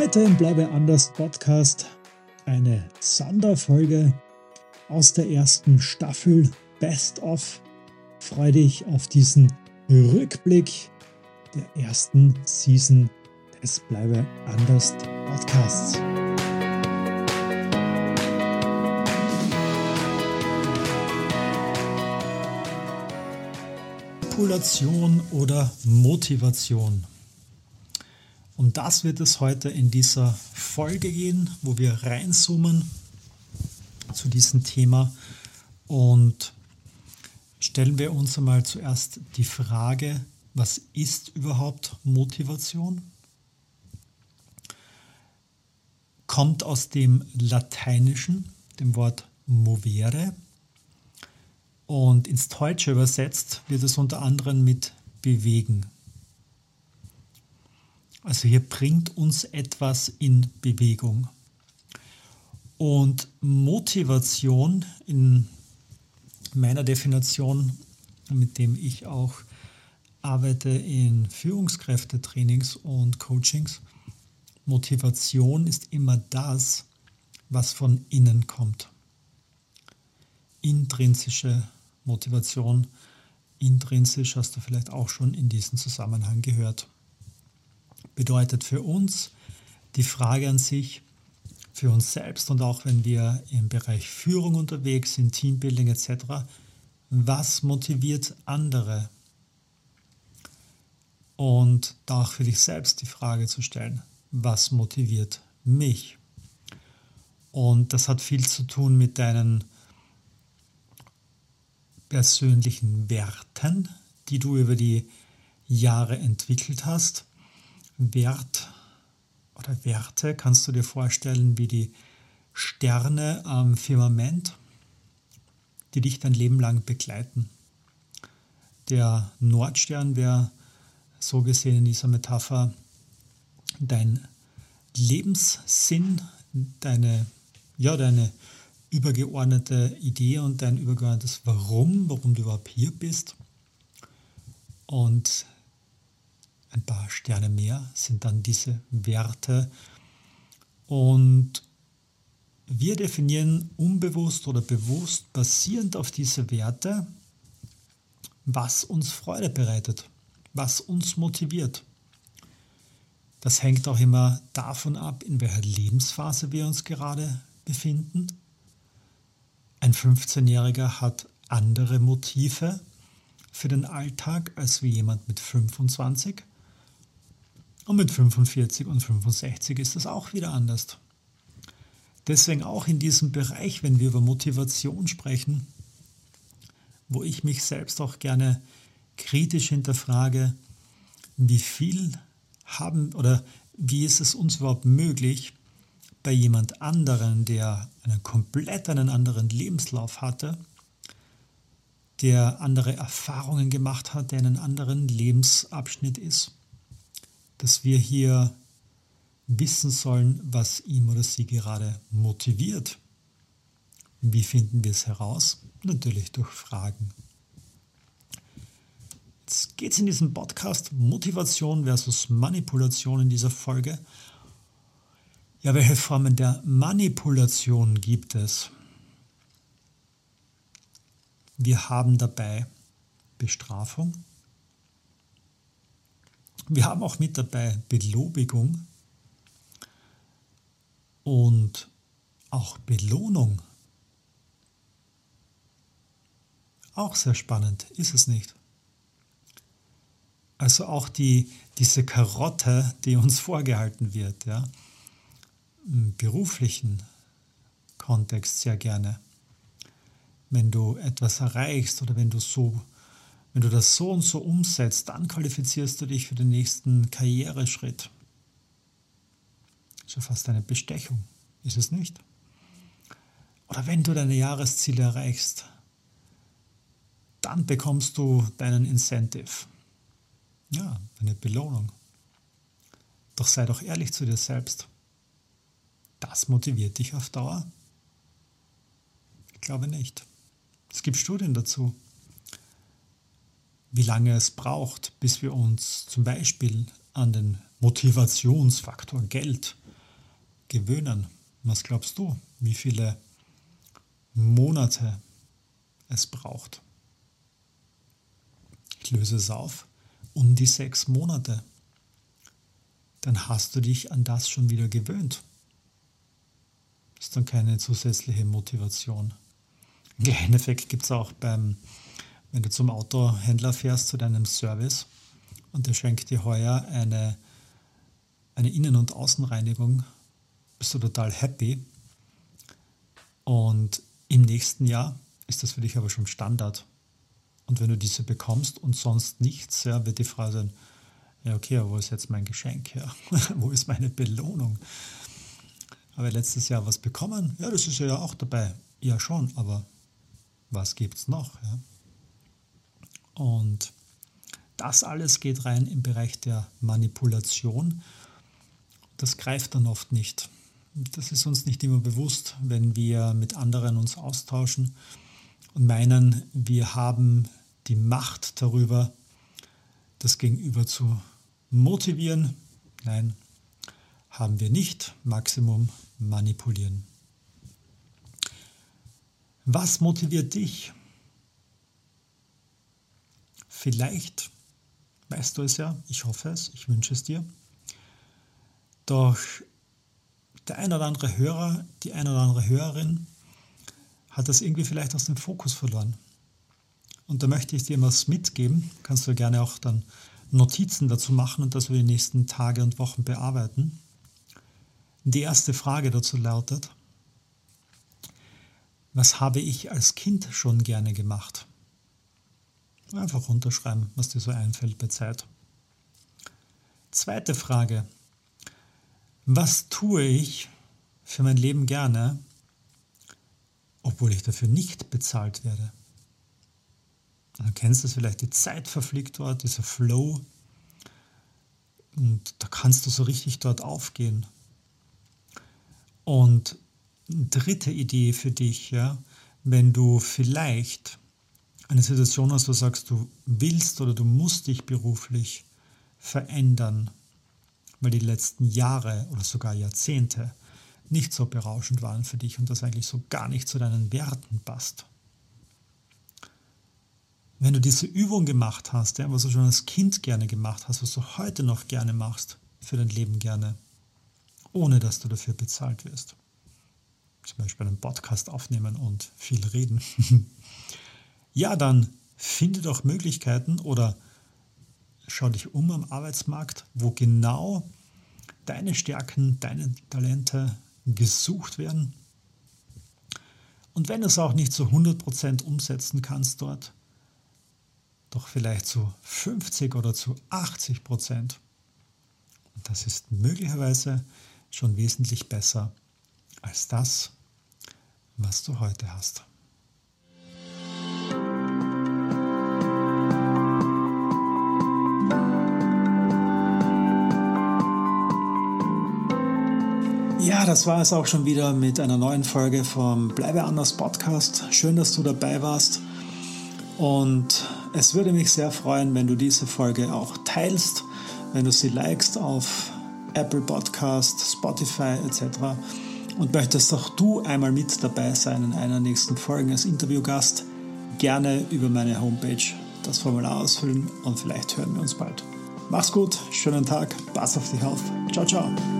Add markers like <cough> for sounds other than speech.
Heute im Bleibe anders Podcast eine Sonderfolge aus der ersten Staffel Best of. Freue dich auf diesen Rückblick der ersten Season des Bleibe anders Podcasts. Manipulation oder Motivation. Um das wird es heute in dieser Folge gehen, wo wir reinzoomen zu diesem Thema und stellen wir uns einmal zuerst die Frage, was ist überhaupt Motivation? Kommt aus dem Lateinischen, dem Wort movere, und ins Deutsche übersetzt wird es unter anderem mit bewegen. Also hier bringt uns etwas in Bewegung. Und Motivation in meiner Definition, mit dem ich auch arbeite in Führungskräftetrainings und Coachings, Motivation ist immer das, was von innen kommt. Intrinsische Motivation intrinsisch hast du vielleicht auch schon in diesem Zusammenhang gehört. Bedeutet für uns die Frage an sich, für uns selbst und auch wenn wir im Bereich Führung unterwegs sind, Teambuilding etc., was motiviert andere? Und da auch für dich selbst die Frage zu stellen, was motiviert mich? Und das hat viel zu tun mit deinen persönlichen Werten, die du über die Jahre entwickelt hast. Wert oder Werte kannst du dir vorstellen wie die Sterne am Firmament, die dich dein Leben lang begleiten. Der Nordstern wäre so gesehen in dieser Metapher dein Lebenssinn, deine, ja, deine übergeordnete Idee und dein übergeordnetes Warum, warum du überhaupt hier bist. Und ein paar Sterne mehr sind dann diese Werte. Und wir definieren unbewusst oder bewusst basierend auf diese Werte, was uns Freude bereitet, was uns motiviert. Das hängt auch immer davon ab, in welcher Lebensphase wir uns gerade befinden ein 15-Jähriger hat andere Motive für den Alltag als wie jemand mit 25. Und mit 45 und 65 ist das auch wieder anders. Deswegen auch in diesem Bereich, wenn wir über Motivation sprechen, wo ich mich selbst auch gerne kritisch hinterfrage, wie viel haben oder wie ist es uns überhaupt möglich, bei jemand anderen, der einen komplett einen anderen Lebenslauf hatte, der andere Erfahrungen gemacht hat, der in einem anderen Lebensabschnitt ist, dass wir hier wissen sollen, was ihm oder sie gerade motiviert. Wie finden wir es heraus? Natürlich durch Fragen. Jetzt geht es in diesem Podcast Motivation versus Manipulation in dieser Folge ja, welche Formen der Manipulation gibt es? Wir haben dabei Bestrafung. Wir haben auch mit dabei Belobigung und auch Belohnung. Auch sehr spannend, ist es nicht? Also auch die, diese Karotte, die uns vorgehalten wird. Ja? beruflichen Kontext sehr gerne. Wenn du etwas erreichst oder wenn du so, wenn du das so und so umsetzt, dann qualifizierst du dich für den nächsten Karriereschritt. Schon fast eine Bestechung, ist es nicht? Oder wenn du deine Jahresziele erreichst, dann bekommst du deinen Incentive. Ja, eine Belohnung. Doch sei doch ehrlich zu dir selbst. Das motiviert dich auf Dauer? Ich glaube nicht. Es gibt Studien dazu, wie lange es braucht, bis wir uns zum Beispiel an den Motivationsfaktor Geld gewöhnen. Was glaubst du, wie viele Monate es braucht? Ich löse es auf. Um die sechs Monate. Dann hast du dich an das schon wieder gewöhnt. Ist dann keine zusätzliche Motivation. Ein kleinen Effekt gibt es auch beim, wenn du zum Autohändler fährst, zu deinem Service und der schenkt dir heuer eine, eine Innen- und Außenreinigung, bist du total happy. Und im nächsten Jahr ist das für dich aber schon Standard. Und wenn du diese bekommst und sonst nichts, ja, wird die Frage sein, ja okay, wo ist jetzt mein Geschenk? Ja? <laughs> wo ist meine Belohnung? Habe ich letztes Jahr was bekommen? Ja, das ist ja auch dabei. Ja, schon, aber was gibt es noch? Ja? Und das alles geht rein im Bereich der Manipulation. Das greift dann oft nicht. Das ist uns nicht immer bewusst, wenn wir mit anderen uns austauschen und meinen, wir haben die Macht darüber, das Gegenüber zu motivieren. Nein, haben wir nicht. Maximum manipulieren. Was motiviert dich? Vielleicht weißt du es ja, ich hoffe es, ich wünsche es dir. Doch der ein oder andere Hörer, die ein oder andere Hörerin hat das irgendwie vielleicht aus dem Fokus verloren. Und da möchte ich dir was mitgeben. Kannst du gerne auch dann Notizen dazu machen und das wir die nächsten Tage und Wochen bearbeiten. Die erste Frage dazu lautet, was habe ich als Kind schon gerne gemacht? Einfach runterschreiben, was dir so einfällt bei Zeit. Zweite Frage, was tue ich für mein Leben gerne, obwohl ich dafür nicht bezahlt werde? Du kennst das vielleicht, die Zeit verfliegt dort, dieser Flow. Und da kannst du so richtig dort aufgehen. Und dritte Idee für dich, ja, wenn du vielleicht eine Situation hast, wo du sagst, du willst oder du musst dich beruflich verändern, weil die letzten Jahre oder sogar Jahrzehnte nicht so berauschend waren für dich und das eigentlich so gar nicht zu deinen Werten passt. Wenn du diese Übung gemacht hast, ja, was du schon als Kind gerne gemacht hast, was du heute noch gerne machst, für dein Leben gerne, ohne dass du dafür bezahlt wirst. Zum Beispiel einen Podcast aufnehmen und viel reden. <laughs> ja, dann finde doch Möglichkeiten oder schau dich um am Arbeitsmarkt, wo genau deine Stärken, deine Talente gesucht werden. Und wenn du es auch nicht zu 100% umsetzen kannst dort, doch vielleicht zu 50 oder zu 80 Prozent. Und das ist möglicherweise schon wesentlich besser als das, was du heute hast. Das war es auch schon wieder mit einer neuen Folge vom Bleibe anders Podcast. Schön, dass du dabei warst. Und es würde mich sehr freuen, wenn du diese Folge auch teilst, wenn du sie likest auf Apple Podcast, Spotify etc. Und möchtest auch du einmal mit dabei sein in einer nächsten Folge als Interviewgast, gerne über meine Homepage das Formular ausfüllen und vielleicht hören wir uns bald. Mach's gut, schönen Tag, pass auf dich auf. Ciao, ciao.